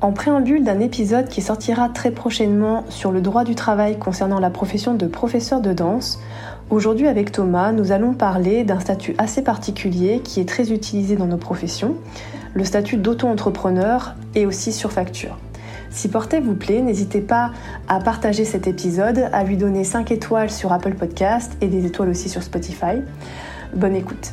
En préambule d'un épisode qui sortira très prochainement sur le droit du travail concernant la profession de professeur de danse, aujourd'hui avec Thomas, nous allons parler d'un statut assez particulier qui est très utilisé dans nos professions, le statut d'auto-entrepreneur et aussi sur facture. Si Portée vous plaît, n'hésitez pas à partager cet épisode, à lui donner 5 étoiles sur Apple Podcast et des étoiles aussi sur Spotify. Bonne écoute.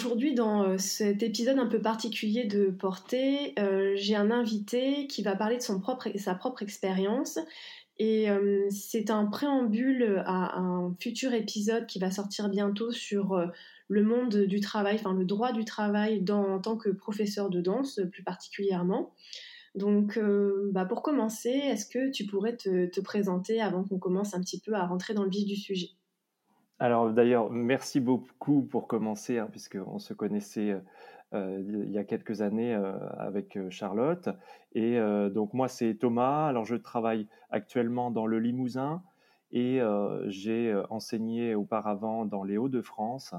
Aujourd'hui, dans euh, cet épisode un peu particulier de Portée, euh, j'ai un invité qui va parler de son propre, sa propre expérience. Et euh, c'est un préambule à un futur épisode qui va sortir bientôt sur le monde du travail, enfin le droit du travail en tant que professeur de danse plus particulièrement. Donc bah, pour commencer, est-ce que tu pourrais te présenter avant qu'on commence un petit peu à rentrer dans le vif du sujet? Alors d'ailleurs, merci beaucoup pour commencer, hein, puisqu'on se connaissait euh, euh, il y a quelques années euh, avec Charlotte. Et donc moi, c'est Thomas. Alors je travaille actuellement dans le Limousin et j'ai enseigné auparavant dans les Hauts-de-France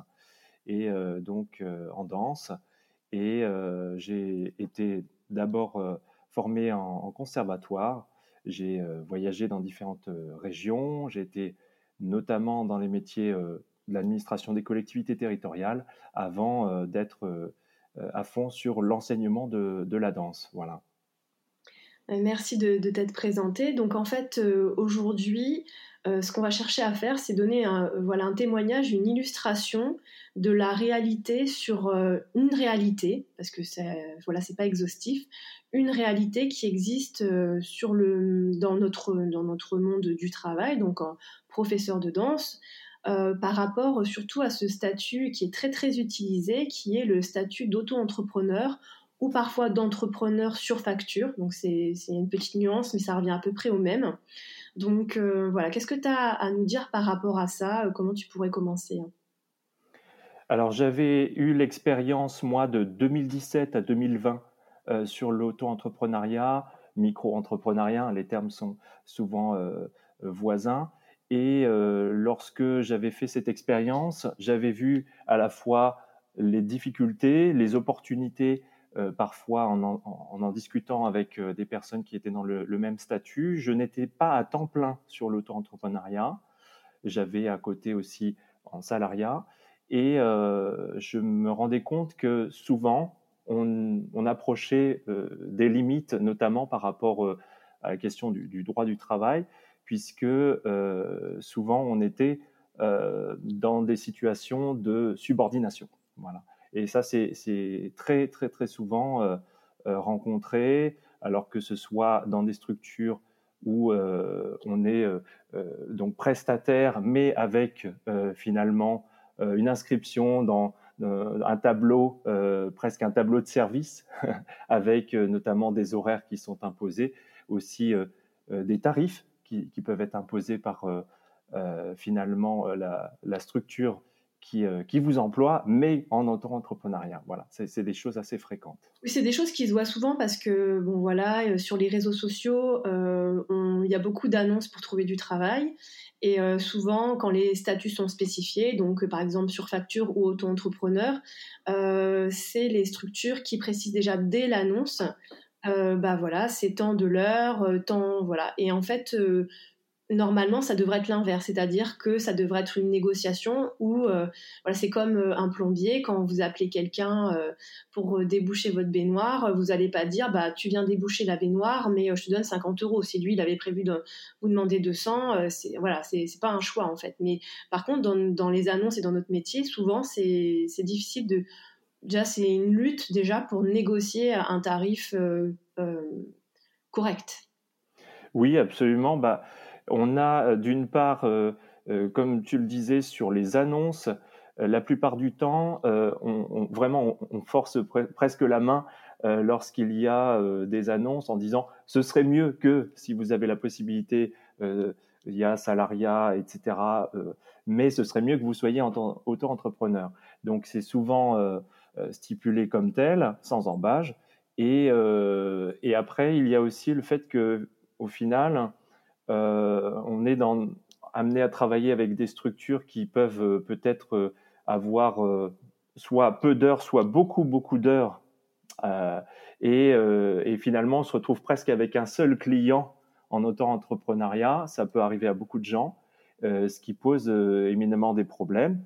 et donc en danse. Et j'ai été d'abord formé en, en, conservatoire. J'ai voyagé dans différentes régions. J'ai été notamment dans les métiers euh, de l'administration des collectivités territoriales, avant euh, d'être euh, à fond sur l'enseignement de, la danse. Voilà. Merci de, t'être présenté. Donc en fait, aujourd'hui, ce qu'on va chercher à faire, c'est donner un, voilà, un témoignage, une illustration de la réalité sur une réalité, parce que voilà, c'est pas exhaustif, une réalité qui existe dans, notre, dans notre monde du travail, donc en, professeur de danse, euh, par rapport surtout à ce statut qui est très très utilisé, qui est le statut d'auto-entrepreneur ou parfois d'entrepreneur sur facture. Donc c'est une petite nuance, mais ça revient à peu près au même. Donc euh, voilà, qu'est-ce que tu as à nous dire par rapport à ça? Euh, Comment tu pourrais commencer hein? Alors j'avais eu l'expérience, moi, de 2017 à 2020 sur l'auto-entrepreneuriat, micro-entrepreneuriat, les termes sont souvent voisins. Et euh, lorsque j'avais fait cette expérience, j'avais vu à la fois les difficultés, les opportunités, euh, parfois en en, discutant avec euh, des personnes qui étaient dans le, même statut. Je n'étais pas à temps plein sur l'auto-entrepreneuriat. J'avais à côté aussi en salariat. Et je me rendais compte que souvent, on, approchait des limites, notamment par rapport à la question du, du droit du travail puisque euh, souvent on était euh, dans des situations de subordination. Voilà. Et ça, c'est très, très, très souvent euh, rencontré, alors que ce soit dans des structures où on est donc prestataire, mais avec finalement une inscription dans un tableau, presque un tableau de service, avec notamment des horaires qui sont imposés, aussi des tarifs qui, peuvent être imposés par euh, euh, finalement euh, la, structure qui, qui, vous emploie, mais en auto-entrepreneuriat. Voilà, c'est des choses assez fréquentes. Oui, c'est des choses qui se voient souvent parce que, bon, voilà, sur les réseaux sociaux, il y a beaucoup d'annonces pour trouver du travail. Et souvent, quand les statuts sont spécifiés, donc par exemple sur facture ou auto-entrepreneur, c'est les structures qui précisent déjà dès l'annonce euh, bah voilà, c'est tant de l'heure, euh, tant voilà. Et en fait, euh, normalement, ça devrait être l'inverse, c'est-à-dire que ça devrait être une négociation où voilà, c'est comme un plombier quand vous appelez quelqu'un pour déboucher votre baignoire, vous n'allez pas dire bah tu viens déboucher la baignoire, mais je te donne 50 euros. Si lui il avait prévu de vous demander 200, c'est voilà, pas un choix en fait. Mais par contre, dans, dans les annonces et dans notre métier, souvent c'est difficile de déjà c'est une lutte déjà pour négocier un tarif correct. Oui, absolument. Bah, on a d'une part, comme tu le disais, sur les annonces, la plupart du temps, on, vraiment, on, force presque la main lorsqu'il y a des annonces en disant ce serait mieux que si vous avez la possibilité, il y a salariat, etc. mais ce serait mieux que vous soyez auto-entrepreneur. Donc c'est souvent stipulé comme tel, sans embâge. Et, et, après, il y a aussi le fait que, au final, on est amené à travailler avec des structures qui peuvent peut-être avoir euh, soit peu d'heures, soit beaucoup, beaucoup d'heures. Euh, euh, et, finalement, on se retrouve presque avec un seul client en auto-entrepreneuriat. Ça peut arriver à beaucoup de gens, ce qui pose éminemment des problèmes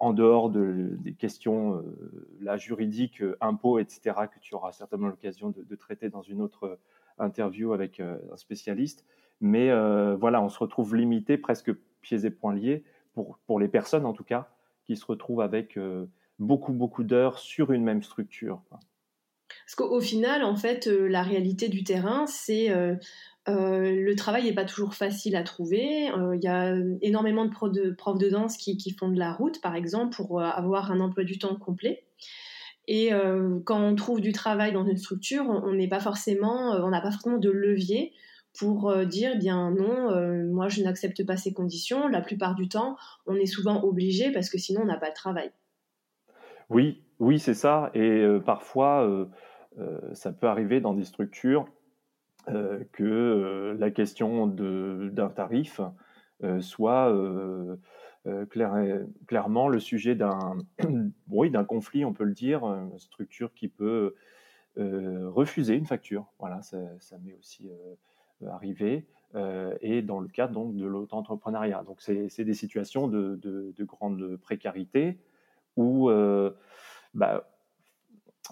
en dehors de, des questions la juridiques, impôts, etc., que tu auras certainement l'occasion de, traiter dans une autre interview avec un spécialiste. Mais voilà, on se retrouve limité, presque pieds et poings liés, pour, pour les personnes en tout cas, qui se retrouvent avec euh, beaucoup, beaucoup d'heures sur une même structure. Parce qu'au final, en fait, euh, la réalité du terrain, c'est euh, le travail n'est pas toujours facile à trouver. Il y a énormément de, profs de danse qui, font de la route, par exemple, pour avoir un emploi du temps complet. Et quand on trouve du travail dans une structure, on on n'a pas forcément de levier pour euh, dire bien non, euh, moi je n'accepte pas ces conditions. La plupart du temps, on est souvent obligé parce que sinon on n'a pas de travail. Oui, oui, c'est ça. Et euh, parfois, ça peut arriver dans des structures que la question d'un tarif soit clairement le sujet d'un oui, d'un conflit, on peut le dire, une structure qui peut refuser une facture. Voilà, ça met aussi arriver, euh, et dans le cadre donc, de l'auto-entrepreneuriat. Donc, c'est des situations de, de, grande précarité où, euh, bah,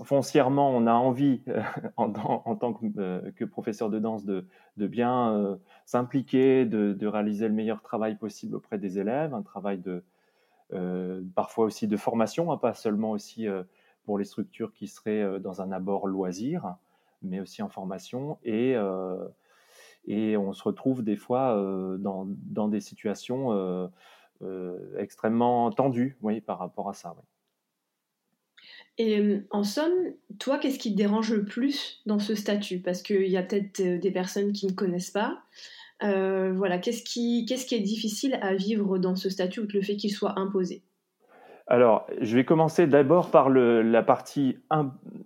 foncièrement, on a envie, en, en, tant que, euh, que, professeur de danse, de, de bien s'impliquer, de, réaliser le meilleur travail possible auprès des élèves, un travail de parfois aussi de formation, hein, pas seulement aussi pour les structures qui seraient dans un abord loisir, mais aussi en formation et et on se retrouve des fois euh, dans, dans, des situations euh, euh, extrêmement tendues oui, par rapport à ça. Et en somme, toi, qu'est-ce qui te dérange le plus dans ce statut? Parce qu'il y a peut-être des personnes qui ne connaissent pas. voilà, qu'est-ce qui, qu'est-ce qui est difficile à vivre dans ce statut ou le fait qu'il soit imposé? Alors, je vais commencer d'abord par la partie,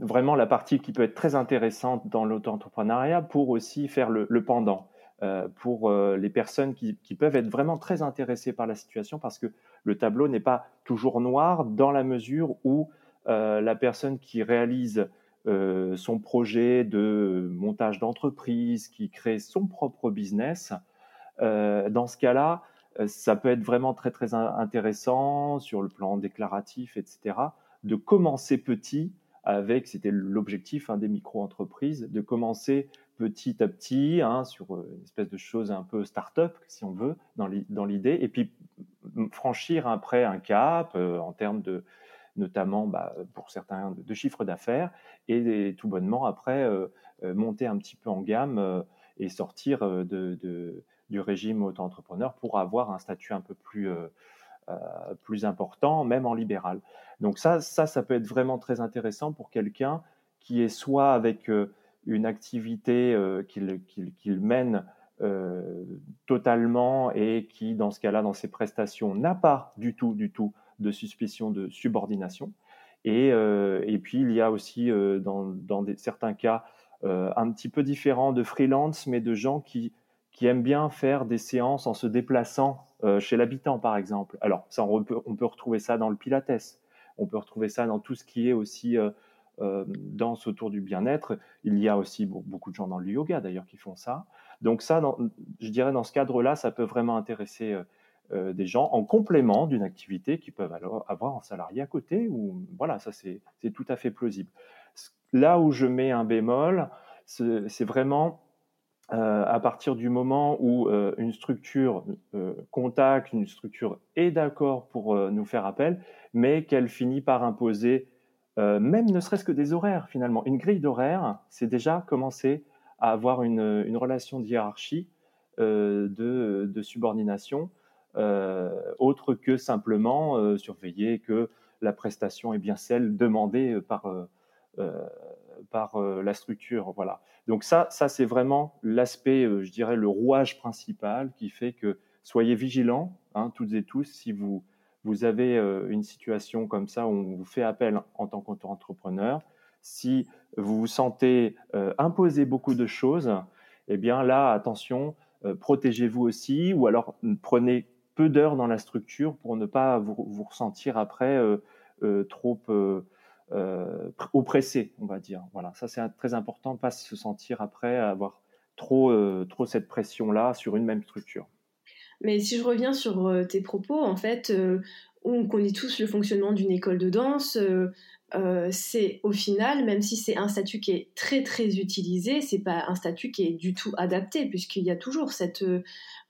vraiment la partie qui peut être très intéressante dans l'auto-entrepreneuriat pour aussi faire le, pendant. Euh, pour euh, les personnes qui, peuvent être vraiment très intéressées par la situation parce que le tableau n'est pas toujours noir dans la mesure où euh, la personne qui réalise son projet de montage d'entreprise, qui crée son propre business, dans ce cas-là, ça peut être vraiment très très intéressant sur le plan déclaratif, etc., de commencer petit avec, c'était l'objectif hein, des micro-entreprises, de commencer petit à petit hein, sur euh, une espèce de chose un peu start-up, si on veut, dans l'idée, et puis franchir après un cap euh, en termes de, notamment bah, pour certains, de, chiffre d'affaires, et, tout bonnement après monter un petit peu en gamme et sortir de, de du régime auto-entrepreneur pour avoir un statut un peu plus, euh, euh, plus important, même en libéral. Donc ça, ça, ça peut être vraiment très intéressant pour quelqu'un qui est soit avec euh, une activité qu'il mène totalement et qui, dans ce cas-là, dans ses prestations, n'a pas du tout, du tout de suspicion de subordination. Et, et puis, il y a aussi, dans, dans certains cas, un petit peu différent de freelance, mais de gens qui qui aiment bien faire des séances en se déplaçant euh, chez l'habitant, par exemple. Alors, ça, on peut, retrouver ça dans le Pilates, on peut retrouver ça dans tout ce qui est aussi euh, euh, danse autour du bien-être. Il y a aussi beaucoup de gens dans le yoga, d'ailleurs, qui font ça. Donc ça, je dirais, dans ce cadre-là, ça peut vraiment intéresser des gens en complément d'une activité qu'ils peuvent alors avoir en salarié à côté. Ou voilà, ça c'est tout à fait plausible. Là où je mets un bémol, c'est vraiment euh, à partir du moment où euh, une structure euh, contacte, une structure est d'accord pour nous faire appel, mais qu'elle finit par imposer même ne serait-ce que des horaires finalement. Une grille d'horaires, c'est déjà commencer à avoir une, relation de hiérarchie, de, subordination, autre que simplement surveiller que la prestation est bien celle demandée par, par la structure. Voilà. Donc ça, ça c'est vraiment l'aspect, je dirais, le rouage principal qui fait que soyez vigilants, hein, toutes et tous, si vous, vous avez une situation comme ça où on vous fait appel en tant qu'entrepreneur, si vous vous sentez imposer beaucoup de choses, eh bien là, attention, protégez-vous aussi, ou alors prenez peu d'heures dans la structure pour ne pas vous ressentir après trop oppressé, on va dire. Voilà, ça c'est très important, pas se sentir après avoir trop, trop cette pression-là sur une même structure. Mais si je reviens sur euh, tes propos, en fait, euh, on connaît tous le fonctionnement d'une école de danse. Euh, c'est au final, même si c'est un statut qui est très très utilisé, c'est pas un statut qui est du tout adapté, puisqu'il y a toujours cette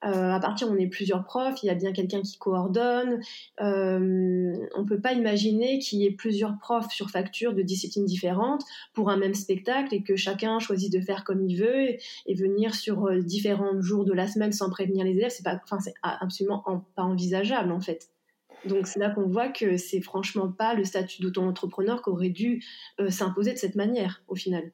euh, à partir on est plusieurs profs, il y a bien quelqu'un qui coordonne. Euh, on peut pas imaginer qu'il y ait plusieurs profs sur facture de disciplines différentes pour un même spectacle et que chacun choisisse de faire comme il veut et, venir sur euh, différents jours de la semaine sans prévenir les élèves. C'est pas, enfin, c'est absolument pas envisageable en fait. Donc c'est là qu'on voit que c'est franchement pas le statut d'auto-entrepreneur qui aurait dû s'imposer de cette manière au final.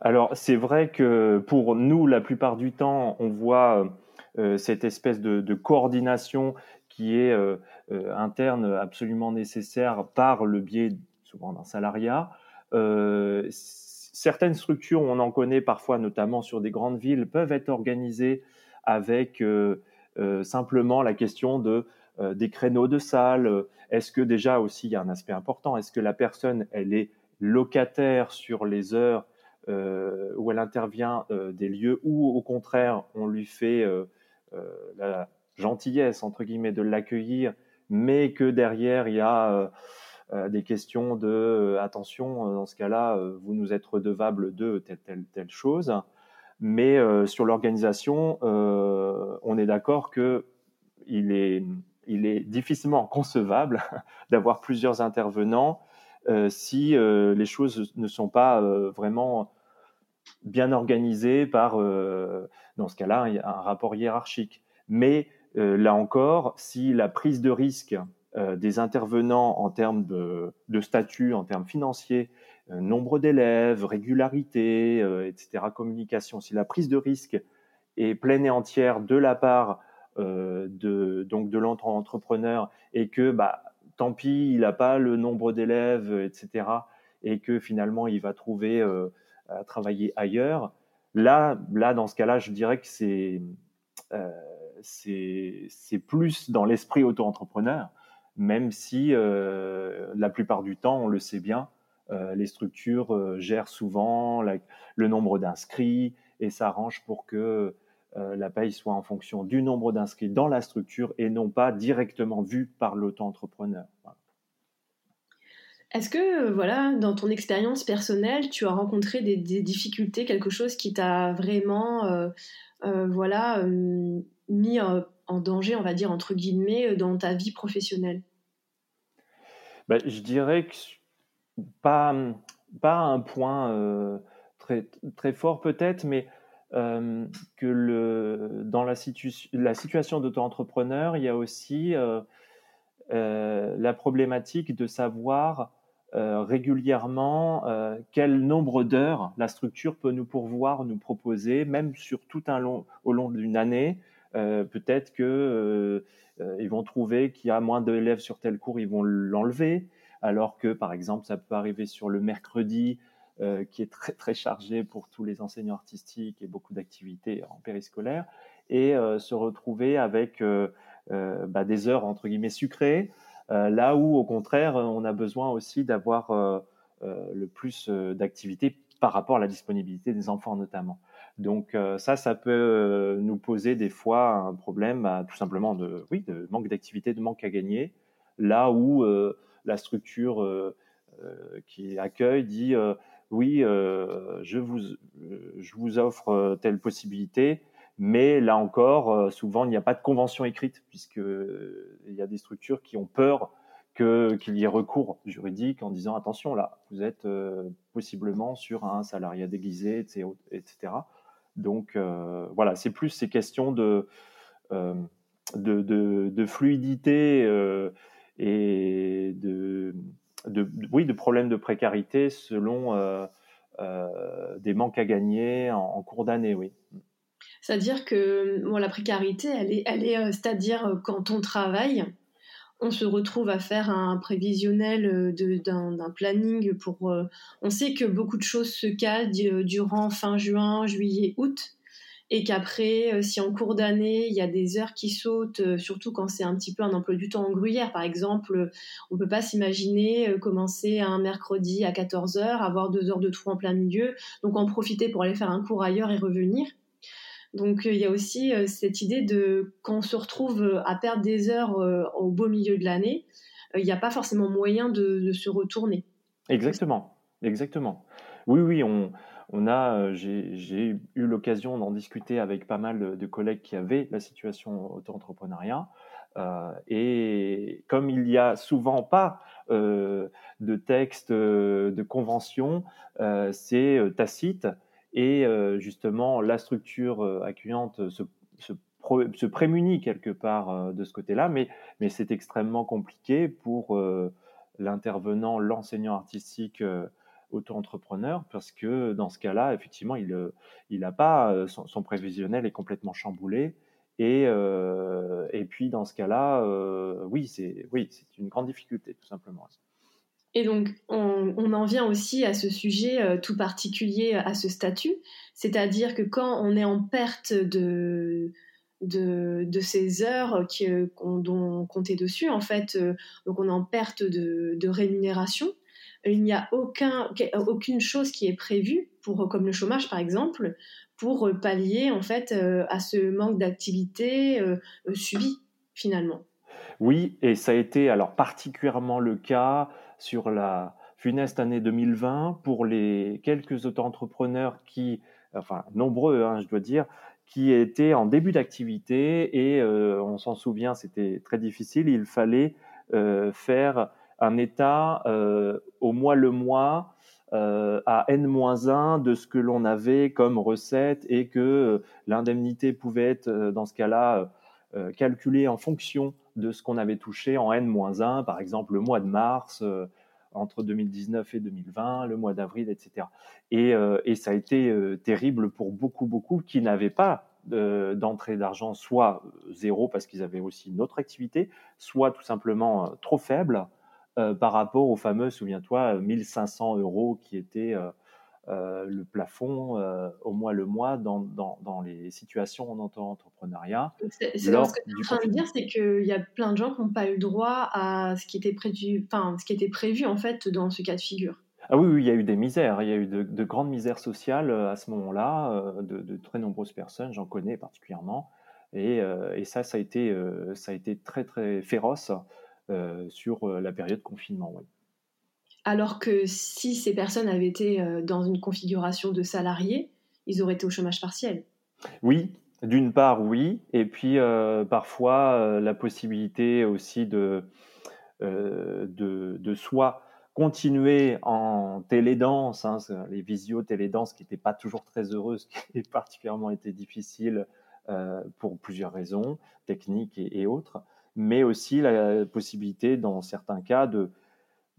Alors c'est vrai que pour nous, la plupart du temps, on voit euh, cette espèce de, coordination qui est euh, euh, interne absolument nécessaire par le biais souvent d'un salariat. certaines structures, on en connaît parfois, notamment sur des grandes villes, peuvent être organisées avec simplement la question de des créneaux de salle. Est-ce que déjà aussi il y a un aspect important Est-ce que la personne elle est locataire sur les heures où elle intervient des lieux ou au contraire on lui fait euh, la gentillesse, entre guillemets, de l'accueillir, mais que derrière, il y a euh, euh, des questions de attention, dans ce cas-là, vous nous êtes redevable de telle, telle, telle chose. Mais sur l'organisation, on est d'accord que il est, il est difficilement concevable d'avoir plusieurs intervenants si les choses ne sont pas vraiment bien organisées par, dans ce cas-là, un rapport hiérarchique. Mais euh, là encore, si la prise de risque euh, des intervenants en termes de, statut, en termes financiers, euh, nombre d'élèves, régularité, etc., communication, si la prise de risque est pleine et entière de la part de, donc de l'entrepreneur et que bah, tant pis, il n'a pas le nombre d'élèves, etc., et que finalement il va trouver à travailler ailleurs, Là, là, dans ce cas-là, je dirais que c'est euh, c'est plus dans l'esprit auto-entrepreneur, même si euh, la plupart du temps, on le sait bien, euh, les structures euh, gèrent souvent le nombre d'inscrits et s'arrangent pour que euh, la paye soit en fonction du nombre d'inscrits dans la structure et non pas directement vu par l'auto-entrepreneur. Voilà. Est-ce que, euh, voilà, dans ton expérience personnelle, tu as rencontré des, difficultés, quelque chose qui t'a vraiment, euh, euh, voilà, mis en danger, on va dire, entre guillemets, dans ta vie professionnelle? Bah, Je dirais que pas, pas un point très, très fort peut-être, mais que le, dans la, la situation d'auto-entrepreneur, il y a aussi la problématique de savoir euh, régulièrement euh, quel nombre d'heures la structure peut nous pourvoir, nous proposer, même sur tout un long, au long d'une année. Euh, peut-être que ils vont trouver qu'il y a moins d'élèves sur tel cours, ils vont l'enlever, alors que par exemple ça peut arriver sur le mercredi, qui est très très chargé pour tous les enseignants artistiques et beaucoup d'activités en périscolaire, et se retrouver avec bah, des heures entre guillemets sucrées. Euh, là où, au contraire, on a besoin aussi d'avoir euh, euh, le plus d'activités par rapport à la disponibilité des enfants notamment. Donc ça, ça peut nous poser des fois un problème, tout simplement de, oui, de manque d'activité, de manque à gagner. Là où la structure qui accueille dit oui, je vous, je vous offre telle possibilité, mais là encore, euh, souvent, il n'y a pas de convention écrite, puisqu'il euh, y a des structures qui ont peur qu'il y ait recours juridique en disant attention là, vous êtes possiblement sur un salariat déguisé, etc. Donc voilà, c'est plus ces questions de, de, fluidité et de, oui, de problèmes de précarité selon des manques à gagner en cours d'année, oui. C'est-à-dire que bon, la précarité, elle est, elle est euh, c'est-à-dire euh, quand on travaille, on se retrouve à faire un prévisionnel euh, d'un planning pour. on sait que beaucoup de choses se calent durant fin juin, juillet, août, et qu'après, si en cours d'année, il y a des heures qui sautent, surtout quand c'est un petit peu un emploi du temps en gruyère, par exemple, on peut pas s'imaginer commencer un mercredi à 14h, avoir deux heures de trou en plein milieu, donc en profiter pour aller faire un cours ailleurs et revenir. Donc euh, il y a aussi euh, cette idée de quand on se retrouve euh, à perdre des heures au beau milieu de l'année, il n'y a pas forcément moyen de, se retourner. Exactement, exactement. Oui, oui, on, on a, j'ai eu l'occasion d'en discuter avec pas mal de collègues qui avaient la situation auto-entrepreneuriat. et comme il n'y a souvent pas de texte, de convention, c'est tacite. Et euh, justement, la structure euh, accueillante se, prémunit quelque part euh, de ce côté-là, mais c'est extrêmement compliqué pour l'intervenant, l'enseignant artistique auto-entrepreneur, parce que dans ce cas-là, effectivement, il n'a pas, son, prévisionnel est complètement chamboulé. Et, et puis, dans ce cas-là, oui, c'est oui, une grande difficulté, tout simplement. Et donc, on, en vient aussi à ce sujet euh, tout particulier à ce statut, c'est-à-dire que quand on est en perte de, de, ces heures euh, dont on comptait dessus, en fait, euh, donc on est en perte de, rémunération, il n'y a aucun, aucune chose qui est prévue, pour, comme le chômage par exemple, pour pallier en fait à ce manque d'activité subi finalement. Oui, et ça a été alors particulièrement le cas sur la funeste année 2020 pour les quelques auto-entrepreneurs qui, enfin nombreux, hein, je dois dire, qui étaient en début d'activité et euh, on s'en souvient, c'était très difficile. Il fallait euh, faire un état euh, au mois le mois à n-1 de ce que l'on avait comme recette et que l'indemnité pouvait être dans ce cas-là calculée en fonction de ce qu'on avait touché en N-1, par exemple le mois de mars, euh, entre 2019 et 2020, le mois d'avril, etc. Euh, et, ça a été euh, terrible pour beaucoup, beaucoup qui n'avaient pas d'entrée d'argent, soit zéro parce qu'ils avaient aussi une autre activité, soit tout simplement trop faible par rapport au fameux, souviens-toi, 1500 euros qui étaient euh, le plafond euh, au mois le mois dans, dans, les situations en entrepreneuriat. C'est ce que tu es en train de dire, c'est qu'il y a plein de gens qui n'ont pas eu droit à ce qui était prévu, enfin, ce qui était prévu en fait dans ce cas de figure. Ah oui, oui, il y a eu des misères, il y a eu de, grandes misères sociales euh, à ce moment-là, de, très nombreuses personnes, j'en connais particulièrement, et, et, ça, ça a été, ça a été très très féroce sur la période confinement. Oui. Alors que si ces personnes avaient été euh, dans une configuration de salariés, ils auraient été au chômage partiel. Oui, d'une part, oui. Et puis, euh, parfois, euh, la possibilité aussi de, de, de, soit continuer en télédance, hein, les visio télédanse qui n'étaient pas toujours très heureuses, qui particulièrement été difficile pour plusieurs raisons, techniques et, autres, mais aussi la possibilité, dans certains cas, de,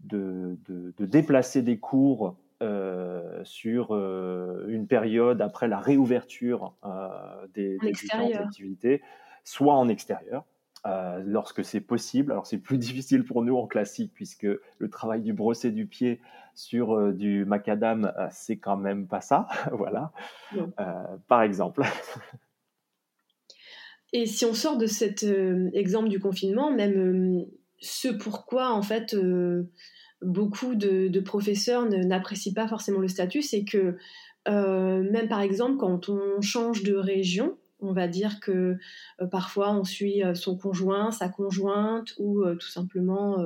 de, déplacer des cours euh, sur euh, une période après la réouverture euh, des, différentes activités, soit en extérieur, lorsque c'est possible. Alors c'est plus difficile pour nous en classique puisque le travail du brossé du pied sur du macadam, c'est quand même pas ça, voilà. par exemple. Et si on sort de cet exemple du confinement, même ce pourquoi en fait euh, beaucoup de, professeurs n'apprécient pas forcément le statut, c'est que euh, même par exemple quand on change de région, on va dire que euh, parfois on suit son conjoint, sa conjointe ou tout simplement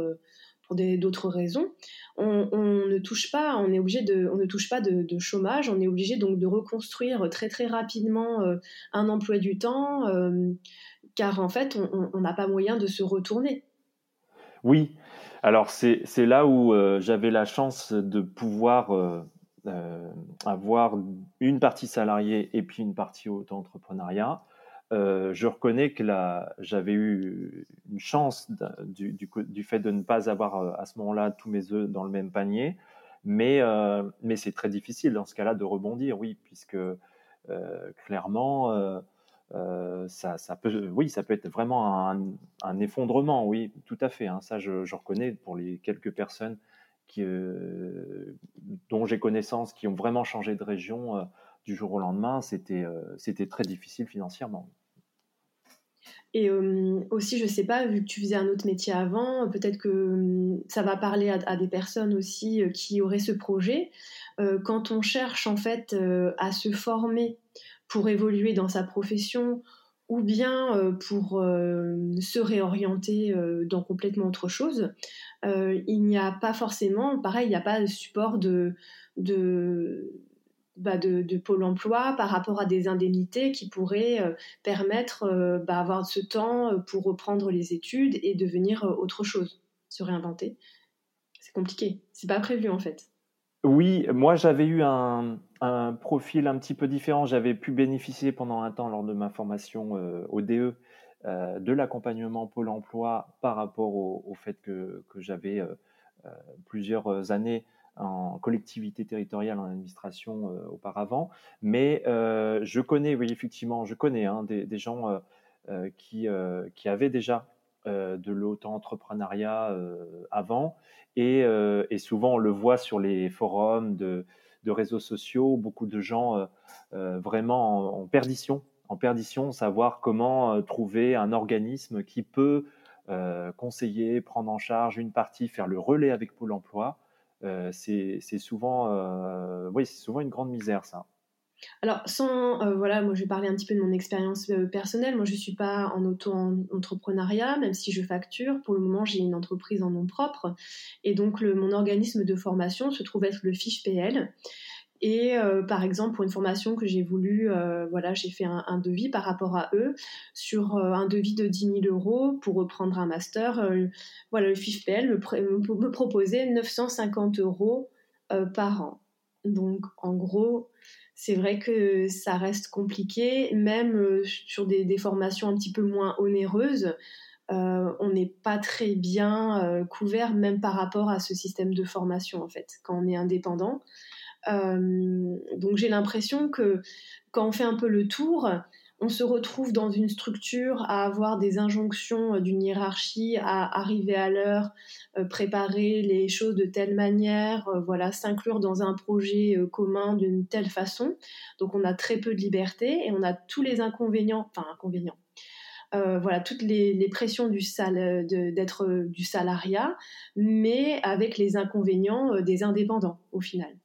pour d'autres raisons, on, ne touche pas, on est obligé de, on ne touche pas de, chômage, on est obligé donc de reconstruire très très rapidement un emploi du temps, car en fait on n'a pas moyen de se retourner. Oui, alors c'est là où j'avais la chance de pouvoir avoir une partie salariée et puis une partie auto-entrepreneuriat. Euh, je reconnais que j'avais eu une chance du, fait de ne pas avoir euh, à ce moment-là tous mes œufs dans le même panier, mais, euh, c'est très difficile dans ce cas-là de rebondir, oui, puisque clairement, ça, peut, oui, ça peut être vraiment un, effondrement, oui, tout à fait. Hein, ça, je, reconnais pour les quelques personnes dont j'ai connaissance qui ont vraiment changé de région du jour au lendemain, c'était c'était très difficile financièrement. Et aussi, je sais pas, vu que tu faisais un autre métier avant, peut-être que ça va parler à, des personnes aussi qui auraient ce projet. quand on cherche en fait à se former pour évoluer dans sa profession ou bien pour se réorienter dans complètement autre chose, il n'y a pas forcément, pareil, il n'y a pas de support de, de, bah, de, Pôle emploi par rapport à des indemnités qui pourraient euh, permettre euh, bah, d'avoir ce temps euh, pour reprendre les études et devenir autre chose, se réinventer. C'est compliqué, c'est pas prévu en fait. Oui, moi j'avais eu un, profil un petit peu différent. J'avais pu bénéficier pendant un temps lors de ma formation au DE de l'accompagnement Pôle emploi par rapport au, fait que j'avais plusieurs années en collectivité territoriale, en administration euh, auparavant. Mais euh, je connais, oui, effectivement, je connais hein, des, gens euh, qui, qui avaient déjà de l'auto-entrepreneuriat avant. Et, souvent, on le voit sur les forums de, de réseaux sociaux, beaucoup de gens vraiment en, perdition, en perdition, savoir comment trouver un organisme qui peut conseiller, prendre en charge une partie, faire le relais avec Pôle Emploi c'est souvent, euh, oui, souvent une grande misère, ça. Alors, sans, euh, voilà, moi je vais parler un petit peu de mon expérience personnelle. Moi je ne suis pas en auto-entrepreneuriat, même si je facture. Pour le moment, j'ai une entreprise en nom propre. Et donc, mon organisme de formation se trouve être le fiche PL. Et euh, par exemple, pour une formation que j'ai voulu, euh, voilà, j'ai fait un, devis par rapport à eux sur euh, un devis de 10 000 euros pour reprendre un master. voilà, le FIFPL me, me, proposait 950 euros par an. Donc, en gros, c'est vrai que ça reste compliqué, même sur des, des, formations un petit peu moins onéreuses. on n'est pas très bien couvert, même par rapport à ce système de formation, en fait, quand on est indépendant. Euh, donc j'ai l'impression que quand on fait un peu le tour, on se retrouve dans une structure à avoir des injonctions d'une hiérarchie, à arriver à l'heure, euh, préparer les choses de telle manière, euh, voilà, s'inclure dans un projet commun d'une telle façon. Donc on a très peu de liberté et on a tous les inconvénients, enfin inconvénients. voilà toutes les, pressions du sal, d'être du salariat, mais avec les inconvénients des indépendants au final.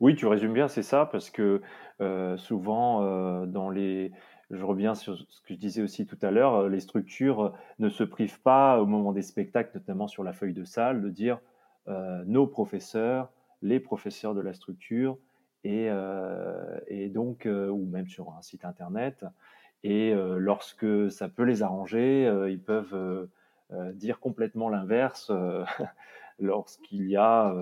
Oui, tu résumes bien, c'est ça, parce que euh, souvent, euh, dans les, je reviens sur ce que je disais aussi tout à l'heure, euh, les structures ne se privent pas au moment des spectacles, notamment sur la feuille de salle, de dire nos professeurs, les professeurs de la structure, et, et donc, ou même sur un site internet. Et lorsque ça peut les arranger, ils peuvent dire complètement l'inverse lorsqu'il y a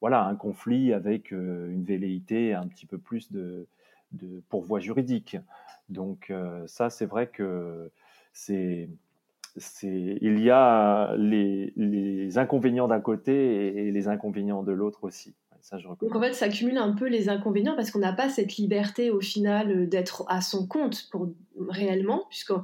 voilà, un conflit avec euh, une velléité un petit peu plus de, de pourvoi juridique. Donc euh, ça, c'est vrai que c'est il y a les, les inconvénients d'un côté et, les inconvénients de l'autre aussi. Ça, je Donc en fait, ça cumule un peu les inconvénients parce qu'on n'a pas cette liberté au final d'être à son compte pour réellement, puisque euh,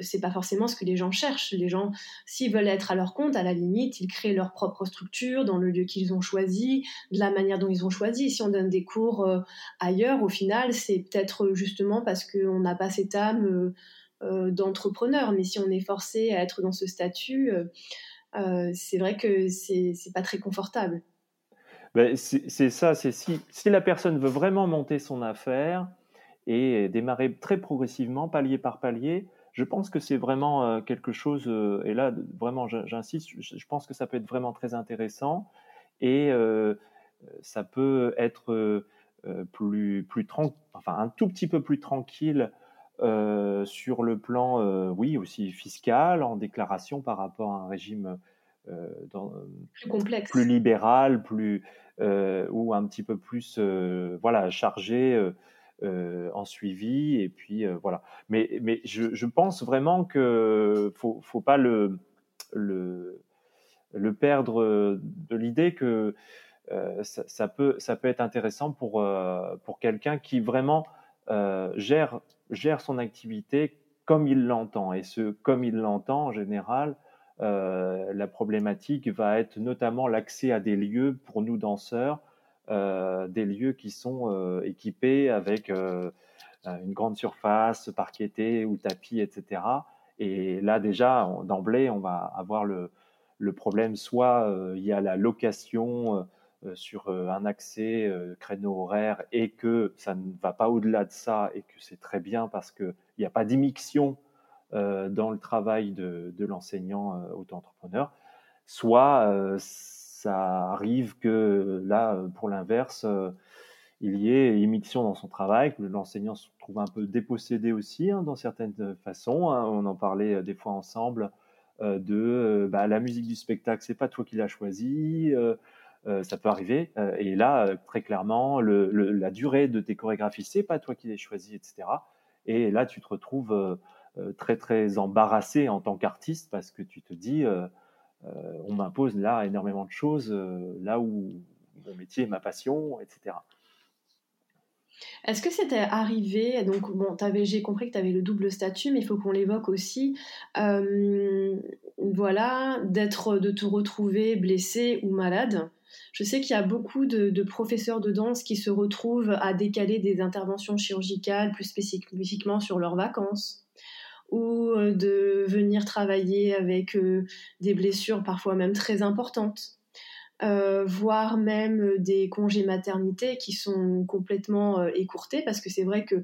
c'est pas forcément ce que les gens cherchent. Les gens, s'ils veulent être à leur compte, à la limite, ils créent leur propre structure dans le lieu qu'ils ont choisi, de la manière dont ils ont choisi. Si on donne des cours euh, ailleurs, au final, c'est peut-être justement parce qu'on n'a pas cette âme euh, d'entrepreneur. Mais si on est forcé à être dans ce statut, c'est vrai que c'est pas très confortable. Ben, c'est ça, c'est si, si la personne veut vraiment monter son affaire et démarrer très progressivement, palier par palier, je pense que c'est vraiment euh, quelque chose, euh, et là, vraiment, j'insiste, je pense que ça peut être vraiment très intéressant et euh, ça peut être plus, plus enfin, un tout petit peu plus tranquille sur le plan, oui, aussi fiscal, en déclaration par rapport à un régime dans, plus complexe, plus libéral, plus ou un petit peu plus, voilà, chargé en suivi. Et puis voilà. Mais, mais je, pense vraiment que faut, faut pas le, le, perdre de l'idée que ça, ça, peut, ça peut être intéressant pour, pour quelqu'un qui vraiment gère, gère son activité comme il l'entend. Et ce comme il l'entend, en général, euh, la problématique va être notamment l'accès à des lieux pour nous danseurs, euh, des lieux qui sont euh, équipés avec une grande surface, parquetée ou tapis, etc. Et là déjà, d'emblée, on va avoir le, problème, soit il y a la location sur un accès créneau horaire et que ça ne va pas au-delà de ça et que c'est très bien parce qu'il n'y a pas d'immixion euh, dans le travail de, l'enseignant euh, auto-entrepreneur, soit euh, ça arrive que là, pour l'inverse, il y ait émission dans son travail, que l'enseignant se trouve un peu dépossédé aussi, hein, dans certaines façons. Hein. On en parlait des fois ensemble de bah, la musique du spectacle, c'est pas toi qui l'as choisi. ça peut arriver. et là, très clairement, la durée de tes chorégraphies, c'est pas toi qui l'as choisi, etc. Et là, tu te retrouves euh, très très embarrassé en tant qu'artiste parce que tu te dis euh, euh, on m'impose là énormément de choses là où mon métier est ma passion, etc. Est-ce que c'était arrivé, donc bon, j'ai compris que tu avais le double statut, mais il faut qu'on l'évoque aussi, voilà, d'être, de te retrouver blessé ou malade. Je sais qu'il y a beaucoup de, professeurs de danse qui se retrouvent à décaler des interventions chirurgicales plus spécifiquement sur leurs vacances ou euh, de venir travailler avec euh, des blessures parfois même très importantes, euh, voire même des congés maternité qui sont complètement écourtés parce que c'est vrai que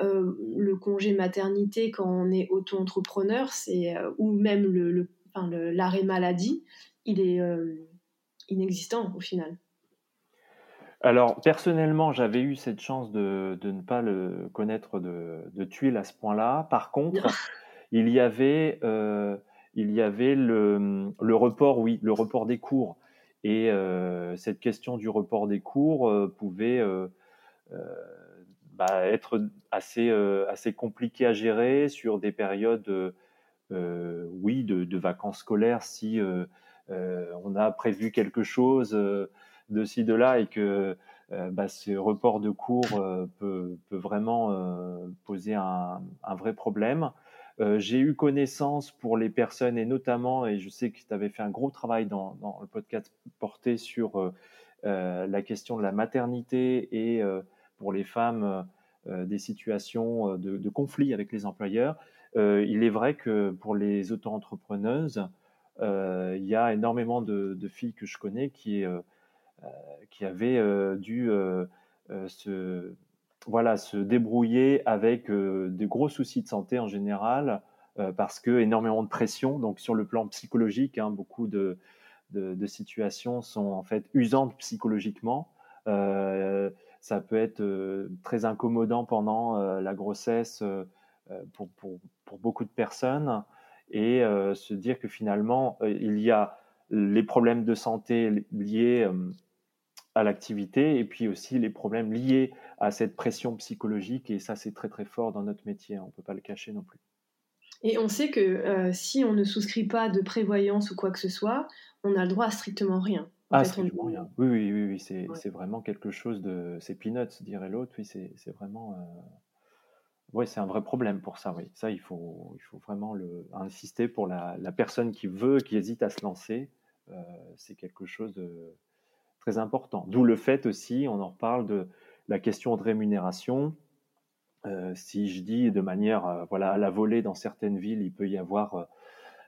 le congé maternité quand on est auto-entrepreneur, ou même le, l'arrêt maladie, il est inexistant au final. Alors, personnellement, j'avais eu cette chance de, ne pas le connaître de, de tuile à ce point-là. Par contre, il y avait, euh, il y avait le, report, oui, le report des cours. Et euh, cette question du report des cours euh, pouvait bah, être assez, assez compliquée à gérer sur des périodes, oui, de, de, vacances scolaires si on a prévu quelque chose de ci, de là, et que euh, bah, ce report de cours euh, peut, vraiment euh, poser un, vrai problème. J'ai eu connaissance pour les personnes, et notamment, et je sais que tu avais fait un gros travail dans, le podcast porté sur la question de la maternité et pour les femmes des situations de, conflit avec les employeurs. il est vrai que pour les auto-entrepreneuses, il y a énormément de, de, filles que je connais qui qui avait euh, dû euh, se, voilà, se débrouiller avec des gros soucis de santé en général, parce que énormément de pression, donc sur le plan psychologique, hein, beaucoup de, de, situations sont en fait usantes psychologiquement. ça peut être très incommodant pendant la grossesse pour, pour, pour, beaucoup de personnes et se dire que finalement il y a les problèmes de santé liés à l'activité et puis aussi les problèmes liés à cette pression psychologique et ça c'est très très fort dans notre métier, on ne peut pas le cacher non plus. Et on sait que euh, si on ne souscrit pas de prévoyance ou quoi que ce soit, on n'a le droit à strictement rien. ah, strictement rien. Oui, oui, oui, oui c'est vraiment quelque chose de... C'est peanuts, dirait l'autre, oui, c'est vraiment... Euh, oui, c'est un vrai problème pour ça, oui. Ça, il faut, il faut vraiment le, insister pour la, la personne qui veut, qui hésite à se lancer. Euh, c'est quelque chose de très important. D'où le fait aussi, on en reparle de la question de rémunération. Euh, si je dis de manière euh, voilà à la volée dans certaines villes, il peut y avoir euh,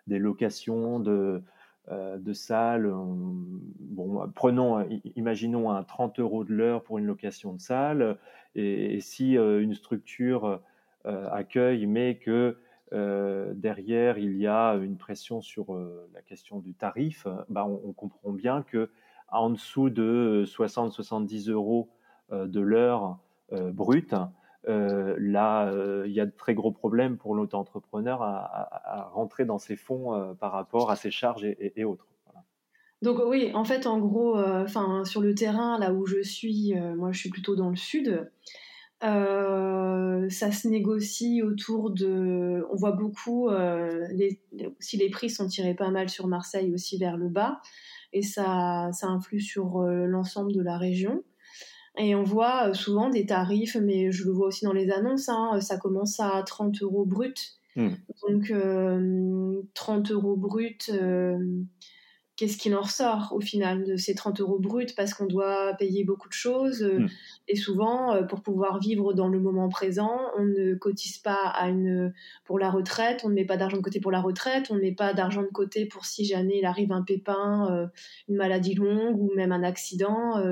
des locations de, de salles. bon, prenons, imaginons un 30 euros de l'heure pour une location de salle. Et, si une structure accueille, mais que derrière il y a une pression sur la question du tarif, bah, on, on, comprend bien que en dessous de 60-70 euros euh, de l'heure euh, brute, là, il y a de très gros problèmes pour l'auto-entrepreneur à, rentrer dans ses fonds par rapport à ses charges et, autres. Donc oui, en fait, en gros, enfin sur le terrain, là où je suis, moi je suis plutôt dans le sud. ça se négocie autour de. On voit beaucoup, si les prix sont tirés pas mal sur Marseille aussi vers le bas, et ça, ça influe sur l'ensemble de la région. Et on voit souvent des tarifs, mais je le vois aussi dans les annonces, hein, ça commence à 30 euros brut. Hmm. Donc 30 euros brut qu'est-ce qu'il en ressort au final de ces 30 euros bruts parce qu'on doit payer beaucoup de choses euh, hmm. et souvent euh, pour pouvoir vivre dans le moment présent on ne cotise pas à une pour la retraite on ne met pas d'argent de côté pour la retraite on ne met pas d'argent de côté pour si jamais il arrive un pépin euh, une maladie longue ou même un accident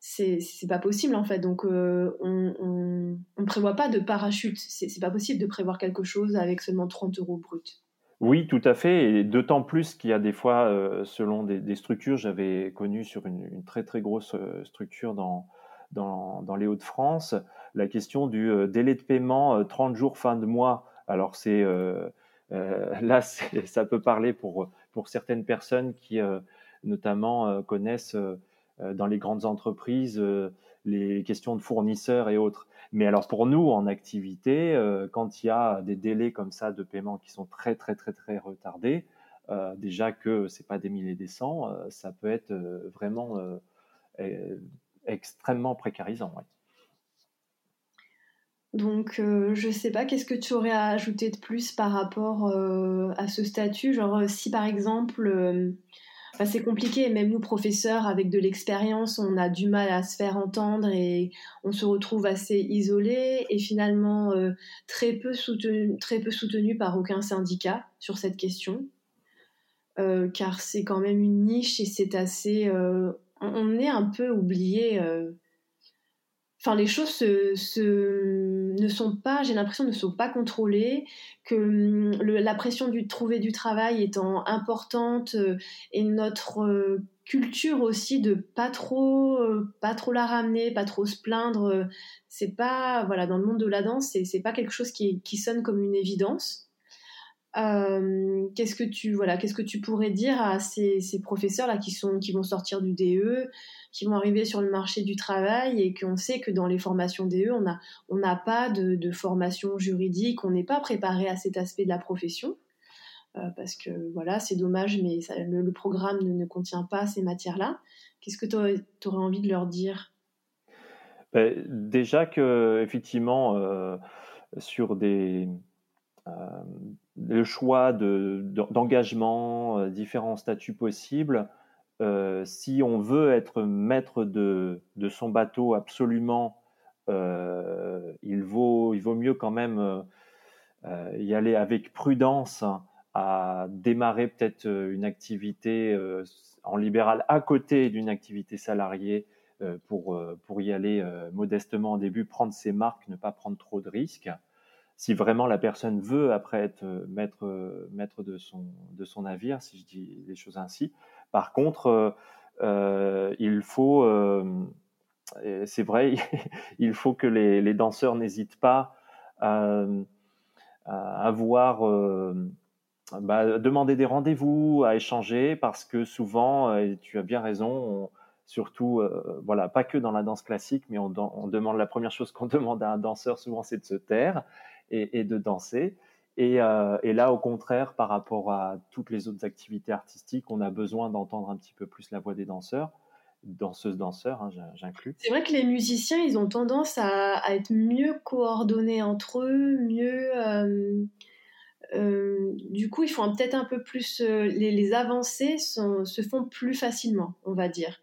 c'est c'est pas possible en fait donc on, on, on prévoit pas de parachute c'est pas possible de prévoir quelque chose avec seulement 30 euros bruts oui, tout à fait, et d'autant plus qu'il y a des fois, euh, selon des, structures, j'avais connu sur une, très très grosse euh, structure dans, dans, les Hauts-de-France, la question du euh, délai de paiement 30 jours fin de mois. Alors c'est là, ça peut parler pour, pour certaines personnes qui notamment connaissent dans les grandes entreprises les questions de fournisseurs et autres. Mais alors pour nous, en activité, euh, quand il y a des délais comme ça de paiement qui sont très très très très retardés, euh, déjà que c'est pas des milliers des cents, euh, ça peut être vraiment extrêmement précarisant. Donc, je ne sais pas, qu'est-ce que tu aurais à ajouter de plus par rapport à ce statut? Genre, si par exemple, c'est compliqué. Même nous, professeurs, avec de l'expérience, on a du mal à se faire entendre et on se retrouve assez isolé et finalement euh, très, peu soutenu, très peu soutenu par aucun syndicat sur cette question. Euh, car c'est quand même une niche et c'est assez. Euh, on est un peu oublié enfin les choses se, ne sont pas, j'ai l'impression, ne sont pas contrôlées, que hum, la pression du trouver du travail étant importante euh, et notre euh, culture aussi de pas trop, euh, pas trop la ramener, pas trop se plaindre, c'est pas, voilà, dans le monde de la danse, c'est pas quelque chose qui, qui sonne comme une évidence. qu'est-ce que tu voilà, qu'est-ce que tu pourrais dire à ces, ces professeurs là qui sont qui vont sortir du DE, qui vont arriver sur le marché du travail et qu'on sait que dans les formations DE, on n'a on pas de, formation juridique, on n'est pas préparé à cet aspect de la profession. Euh, parce que voilà, c'est dommage, mais le, programme ne, contient pas ces matières-là. Qu'est-ce que tu aurais, envie de leur dire? Ben, Déjà que effectivement, euh, sur des euh, le choix d'engagement, différents statuts possibles, euh, si on veut être maître de, son bateau absolument, euh, il, vaut, mieux quand même euh, y aller avec prudence à démarrer peut-être une activité en libéral à côté d'une activité salariée pour, y aller modestement au début, prendre ses marques, ne pas prendre trop de risques. Si vraiment la personne veut après être maître, de son navire, si je dis les choses ainsi, par contre, euh, euh, il faut, euh, c'est vrai, il faut que les, danseurs n'hésitent pas à, avoir bah, demander des rendez-vous, à échanger, parce que souvent, et tu as bien raison, surtout, voilà, pas que dans la danse classique, mais on, demande la première chose qu'on demande à un danseur souvent, c'est de se taire et de danser. Euh, et, là, au contraire, par rapport à toutes les autres activités artistiques, on a besoin d'entendre un petit peu plus la voix des danseurs, danseuses, danseurs, hein, j'inclus. C'est vrai que les musiciens, ils ont tendance à, être mieux coordonnés entre eux, mieux. Euh, euh, du coup, ils font peut-être un peu plus. Les, avancées se font plus facilement, on va dire.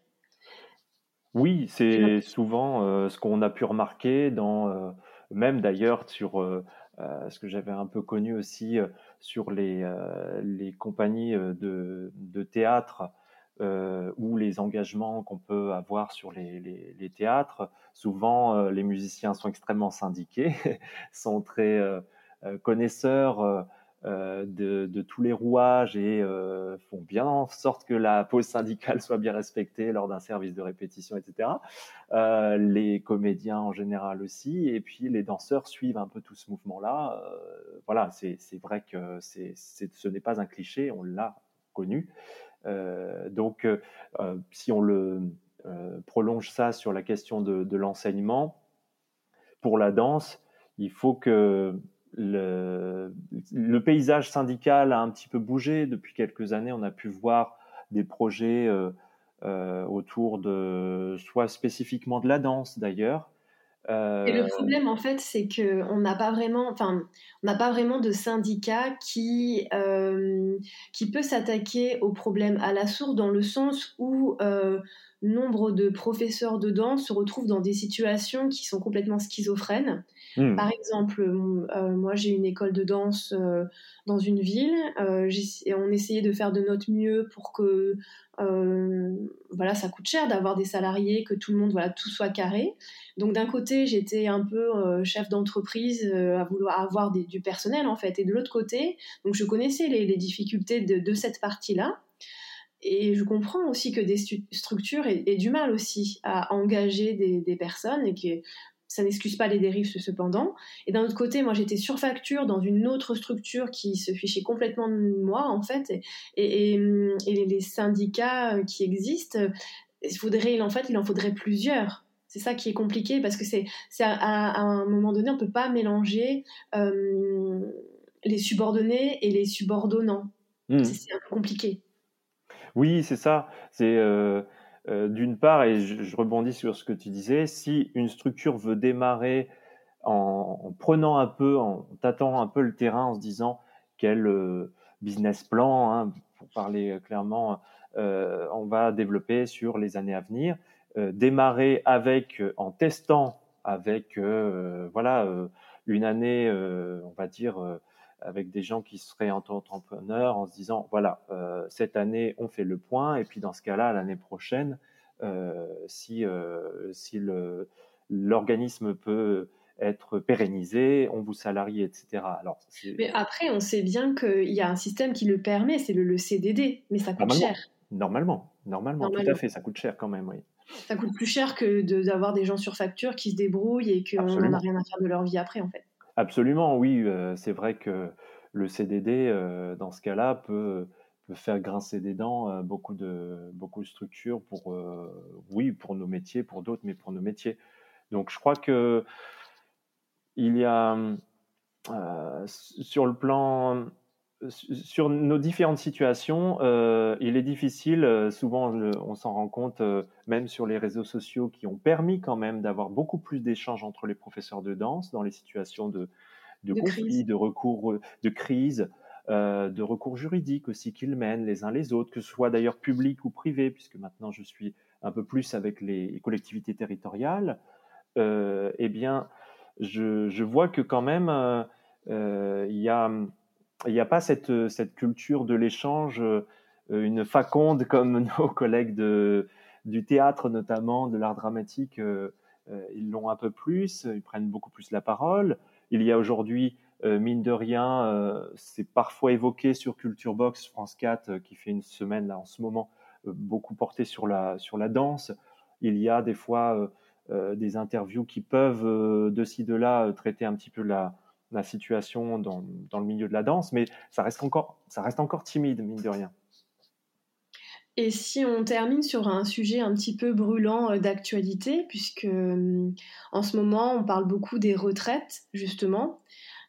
Oui, c'est souvent ce qu'on a pu remarquer dans, même d'ailleurs sur euh, ce que j'avais un peu connu aussi euh, sur les, euh, les compagnies de, de théâtre ou les engagements qu'on peut avoir sur les, les, théâtres. Souvent, les musiciens sont extrêmement syndiqués, sont très connaisseurs de, tous les rouages et font bien en sorte que la pause syndicale soit bien respectée lors d'un service de répétition, etc. les comédiens en général aussi, et puis les danseurs suivent un peu tout ce mouvement-là. voilà, c'est vrai que ce n'est pas un cliché, on l'a connu. donc, si on le prolonge ça sur la question de l'enseignement, pour la danse, il faut que le, paysage syndical a un petit peu bougé. Depuis quelques années, on a pu voir des projets euh, euh, autour de, soit spécifiquement de la danse d'ailleurs. Et le euh, problème, en fait, c'est qu'on n'a pas vraiment, enfin, on n'a pas vraiment de syndicat qui, qui peut s'attaquer au problème à la source dans le sens où nombre de professeurs de danse se retrouvent dans des situations qui sont complètement schizophrènes. Hmm. Par exemple, euh, moi j'ai une école de danse euh, dans une ville euh, et on essayait de faire de notre mieux pour que voilà ça coûte cher d'avoir des salariés, que tout le monde voilà tout soit carré. Donc d'un côté j'étais un peu chef d'entreprise à vouloir avoir du personnel en fait et de l'autre côté donc je connaissais les, difficultés de cette partie là et je comprends aussi que des structures aient, du mal aussi à engager des, personnes et que ça n'excuse pas les dérives cependant. Et d'un autre côté, moi j'étais surfacture dans une autre structure qui se fichait complètement de moi en fait. Et, et, les syndicats qui existent, il faudrait, en fait, il en faudrait plusieurs. C'est ça qui est compliqué parce que c'est, à, un moment donné, on ne peut pas mélanger euh, les subordonnés et les subordonnants. Mmh. C'est un peu compliqué. Oui, c'est ça. C'est euh, euh, d'une part, et je, rebondis sur ce que tu disais, si une structure veut démarrer en, prenant un peu, en tâtant un peu le terrain, en se disant quel euh, business plan, hein, pour parler clairement, on va développer sur les années à venir, démarrer avec, en testant avec, voilà, une année, on va dire avec des gens qui seraient entrepreneurs en se disant voilà euh, cette année on fait le point et puis dans ce cas-là l'année prochaine euh, si euh, si le l'organisme peut être pérennisé, on vous salarie, etc. Alors, mais après, on sait bien qu'il y a un système qui le permet, c'est le, CDD, mais ça coûte cher. Normalement, normalement, tout à fait, ça coûte cher quand même, oui. Ça coûte plus cher que d'avoir des gens sur facture qui se débrouillent et qu'on n'en a rien à faire de leur vie après, en fait. Absolument, oui. Euh, c'est vrai que le CDD, euh, dans ce cas-là, peut, faire grincer des dents euh, beaucoup, de, beaucoup de structures pour, oui, pour nos métiers, pour d'autres, mais pour nos métiers. Donc, je crois que il y a, sur le plan sur nos différentes situations, euh, il est difficile, euh, souvent on s'en rend compte, euh, même sur les réseaux sociaux, qui ont permis quand même d'avoir beaucoup plus d'échanges entre les professeurs de danse dans les situations de, de, conflit, de recours, de crise, de recours juridiques aussi qu'ils mènent les uns les autres, que ce soit d'ailleurs public ou privé, puisque maintenant je suis un peu plus avec les collectivités territoriales. eh bien, je, je, vois que quand même il y a il n'y a pas cette, euh, cette culture de l'échange, euh, une faconde comme nos collègues de, du théâtre notamment, de l'art dramatique, euh, ils l'ont un peu plus, ils prennent beaucoup plus la parole. Il y a aujourd'hui, mine de rien, c'est parfois évoqué sur Culture Box France 4 qui fait une semaine là en ce moment, beaucoup porté sur la, sur la danse. Il y a des fois des interviews qui peuvent de ci de là traiter un petit peu la, la situation dans, dans, le milieu de la danse, mais ça reste encore, ça reste encore timide, mine de rien. Et si on termine sur un sujet un petit peu brûlant euh, d'actualité, puisque euh, en ce moment on parle beaucoup des retraites, justement,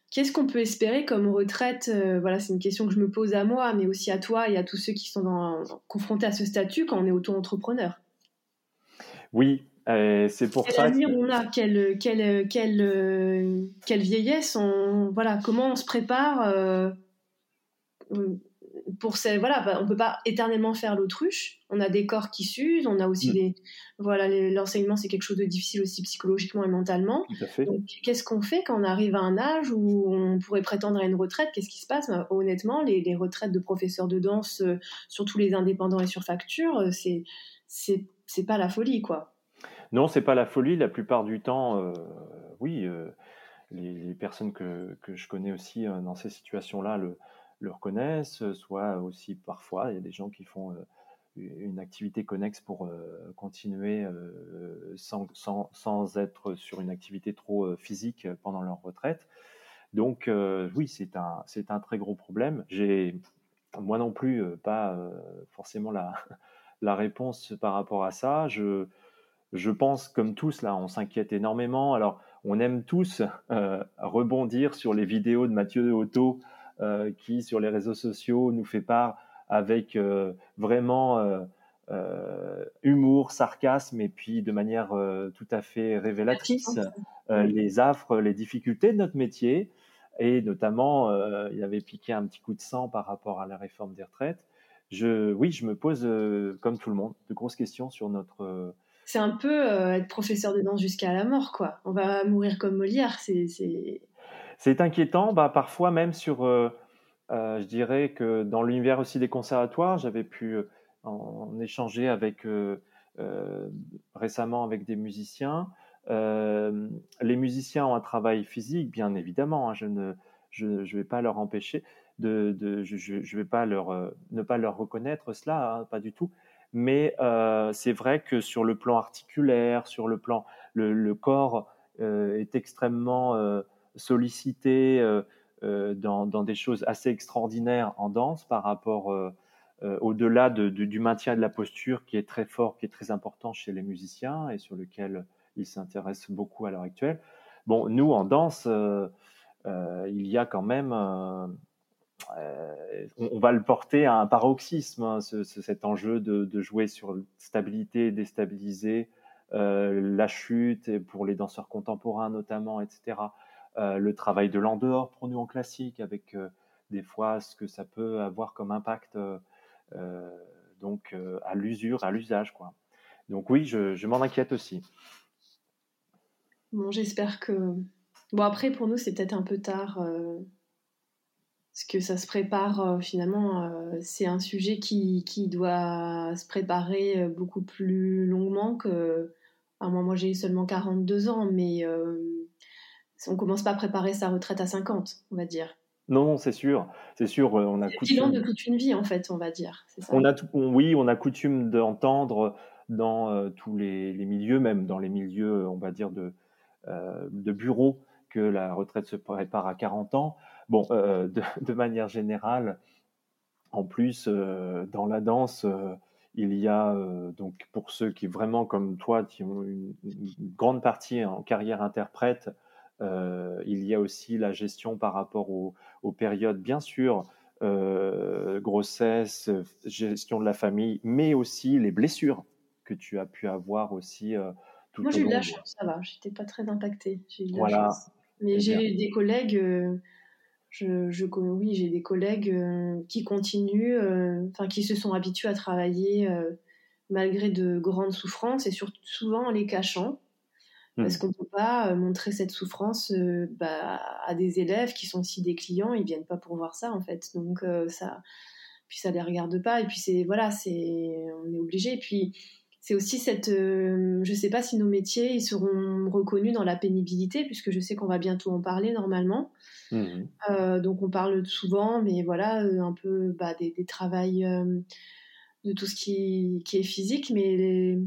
qu'est-ce qu'on peut espérer comme retraite euh, Voilà, c'est une question que je me pose à moi, mais aussi à toi et à tous ceux qui sont dans, confrontés à ce statut quand on est auto-entrepreneur? Oui, c'est pour ça. Quel on a quelle, quelle, quelle, quelle vieillesse on, voilà, Comment on se prépare euh, pour ces, voilà, bah, on peut pas éternellement faire l'autruche. On a des corps qui s'usent, on a aussi mm. des, voilà, l'enseignement c'est quelque chose de difficile aussi psychologiquement et mentalement. qu'est-ce qu'on fait quand on arrive à un âge où on pourrait prétendre à une retraite? Qu'est-ce qui se passe? Bah, Honnêtement, les, les, retraites de professeurs de danse, euh, surtout les indépendants et sur facture, euh, c'est, c'est pas la folie, quoi. Non, c'est pas la folie. La plupart du temps, euh, oui, euh, les, personnes que, que, je connais aussi dans ces situations-là le, le, reconnaissent, soit aussi parfois, il y a des gens qui font une activité connexe pour continuer sans, sans, sans, être sur une activité trop physique pendant leur retraite. Donc oui, c'est un, c'est un très gros problème. J'ai moi non plus pas forcément la, la réponse par rapport à ça. Je, je pense, comme tous, là, on s'inquiète énormément. Alors, on aime tous euh, rebondir sur les vidéos de Mathieu Otto euh, qui, sur les réseaux sociaux, nous fait part avec euh, vraiment humour, sarcasme et puis de manière tout à fait révélatrice les affres, les difficultés de notre métier. Et notamment, il avait piqué un petit coup de sang par rapport à la réforme des retraites. Je, oui, je me pose, comme tout le monde, de grosses questions sur notre c'est un peu euh, être professeur de danse jusqu'à la mort, quoi. On va mourir comme Molière, c'est... C'est inquiétant, bah, parfois même sur, euh, euh, je dirais que dans l'univers aussi des conservatoires, j'avais pu en, échanger avec récemment avec des musiciens. les musiciens ont un travail physique, bien évidemment. Hein, je ne je, je vais pas leur empêcher de, de je, je vais pas leur ne pas leur reconnaître cela, hein, pas du tout mais euh, c'est vrai que sur le plan articulaire, sur le plan, le, corps euh, est extrêmement euh, sollicité dans, des choses assez extraordinaires en danse par rapport au-delà du maintien de la posture qui est très fort, qui est très important chez les musiciens et sur lequel ils s'intéressent beaucoup à l'heure actuelle. Bon, nous en danse, il y a quand même euh, on, va le porter à un paroxysme, hein, cet enjeu de, jouer sur stabilité, déstabiliser, euh, la chute, pour les danseurs contemporains notamment, etc. Euh, le travail de l'en-dehors pour nous en classique, avec des fois ce que ça peut avoir comme impact donc à l'usure, à l'usage. quoi. Donc oui, je, je m'en inquiète aussi. Bon, j'espère que... Bon, après, pour nous, c'est peut-être un peu tard parce que ça se prépare euh, finalement, euh, c'est un sujet qui, qui, doit se préparer euh, beaucoup plus longuement que. moi, moi j'ai seulement 42 ans, mais on commence pas à préparer sa retraite à 50, on va dire. Non, c'est sûr, c'est sûr. On a coutume... de toute une vie, en fait, on va dire. On a, oui, on a coutume d'entendre dans tous les, les, milieux, même dans les milieux, on va dire de, de bureaux, que la retraite se prépare à 40 ans. Bon, euh, de, manière générale, en plus, euh, dans la danse, euh, il y a donc pour ceux qui vraiment comme toi, qui ont une, grande partie en carrière interprète, il y a aussi la gestion par rapport aux, périodes, bien sûr, grossesse, gestion de la famille, mais aussi les blessures que tu as pu avoir aussi. tout Moi, j'ai eu de la chance, ça va. J'étais pas très impactée. J'ai eu de la chance. Mais eh j'ai des collègues je, oui, j'ai des collègues euh, qui continuent, euh, enfin qui se sont habitués à travailler euh, malgré de grandes souffrances et surtout souvent en les cachant. Parce hmm. qu'on ne peut pas montrer cette souffrance bah, à des élèves qui sont aussi des clients, ils viennent pas pour voir ça en fait. Donc ça, puis ça les regarde pas. Et puis c'est voilà, c'est on est obligé. Et puis c'est aussi cette, je sais pas si nos métiers ils seront reconnus dans la pénibilité, puisque je sais qu'on va bientôt en parler normalement. Mmh euh, donc on parle souvent, mais voilà, euh, un peu bah, des, des travails, euh, de tout ce qui, qui est physique. Mais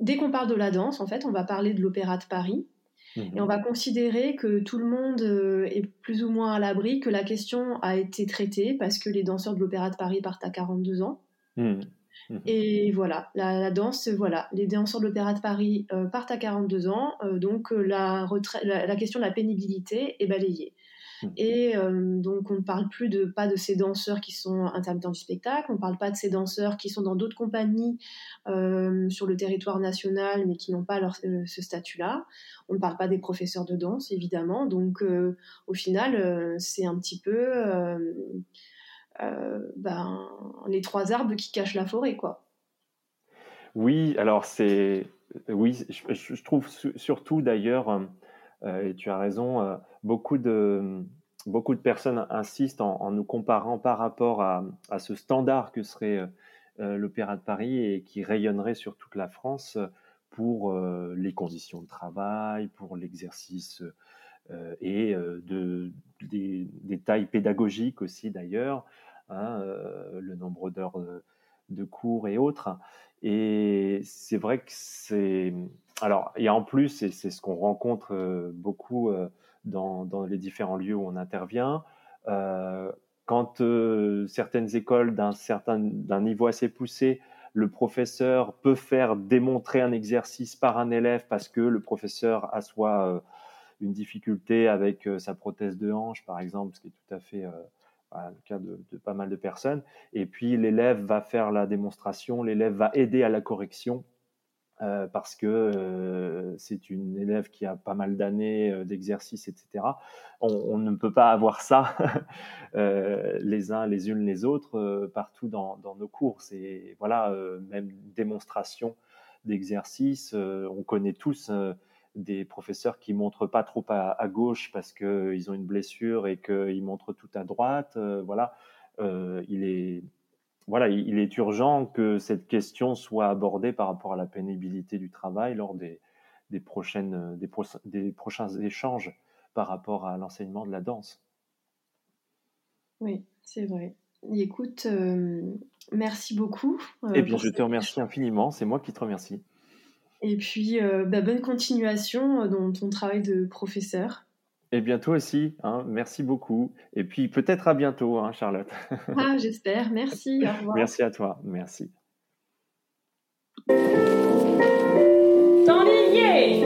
dès qu'on parle de la danse, en fait, on va parler de l'Opéra de Paris. Et on va considérer que tout le monde est plus ou moins à l'abri, que la question a été traitée parce que les danseurs de l'Opéra de Paris partent à 42 ans. Mmh et voilà, la, danse, voilà, les danseurs de l'Opéra de Paris partent à 42 ans, donc la, la, question de la pénibilité est balayée. Mmh. Et euh, donc, on ne parle plus de, pas de ces danseurs qui sont intermittents du spectacle, on ne parle pas de ces danseurs qui sont dans d'autres compagnies euh, sur le territoire national, mais qui n'ont pas leur, euh, ce statut-là. On ne parle pas des professeurs de danse, évidemment. Donc, au final, c'est un petit peu ben, les trois arbres qui cachent la forêt, quoi. Oui, alors c'est. Oui, je, trouve surtout d'ailleurs euh, et tu as raison, euh, beaucoup de, beaucoup de personnes insistent en, nous comparant par rapport à, ce standard que serait euh, l'Opéra de Paris et qui rayonnerait sur toute la France pour les conditions de travail, pour l'exercice et de, des, tailles pédagogiques aussi d'ailleurs, hein, le nombre d'heures de cours et autres. Et c'est vrai que c'est... Alors, et en plus, et c'est ce qu'on rencontre beaucoup dans, les différents lieux où on intervient, quand certaines écoles d'un certain d'un niveau assez poussé le professeur peut faire démontrer un exercice par un élève parce que le professeur a soit euh, une difficulté avec euh, sa prothèse de hanche, par exemple, ce qui est tout à fait euh, le cas de, pas mal de personnes. Et puis l'élève va faire la démonstration, l'élève va aider à la correction euh, parce que euh, c'est une élève qui a pas mal d'années euh, d'exercice, etc. On, ne peut pas avoir ça les uns les unes les autres partout dans, nos cours. C'est voilà, même démonstration d'exercice. on connaît tous des professeurs qui montrent pas trop à, à gauche parce qu'ils ont une blessure et qu'ils montrent tout à droite. voilà, il est voilà, il est urgent que cette question soit abordée par rapport à la pénibilité du travail lors des, prochaines, des, prochains échanges par rapport à l'enseignement de la danse. Oui, c'est vrai. écoute, euh, merci beaucoup. Euh, eh bien, je te remercie infiniment. C'est moi qui te remercie. Et puis, euh, bah, bonne continuation dans ton travail de professeur. Et bien toi aussi, hein, merci beaucoup. Et puis peut-être à bientôt, hein, Charlotte. ah, j'espère. Merci. Au revoir. Merci à toi. Merci. Dans les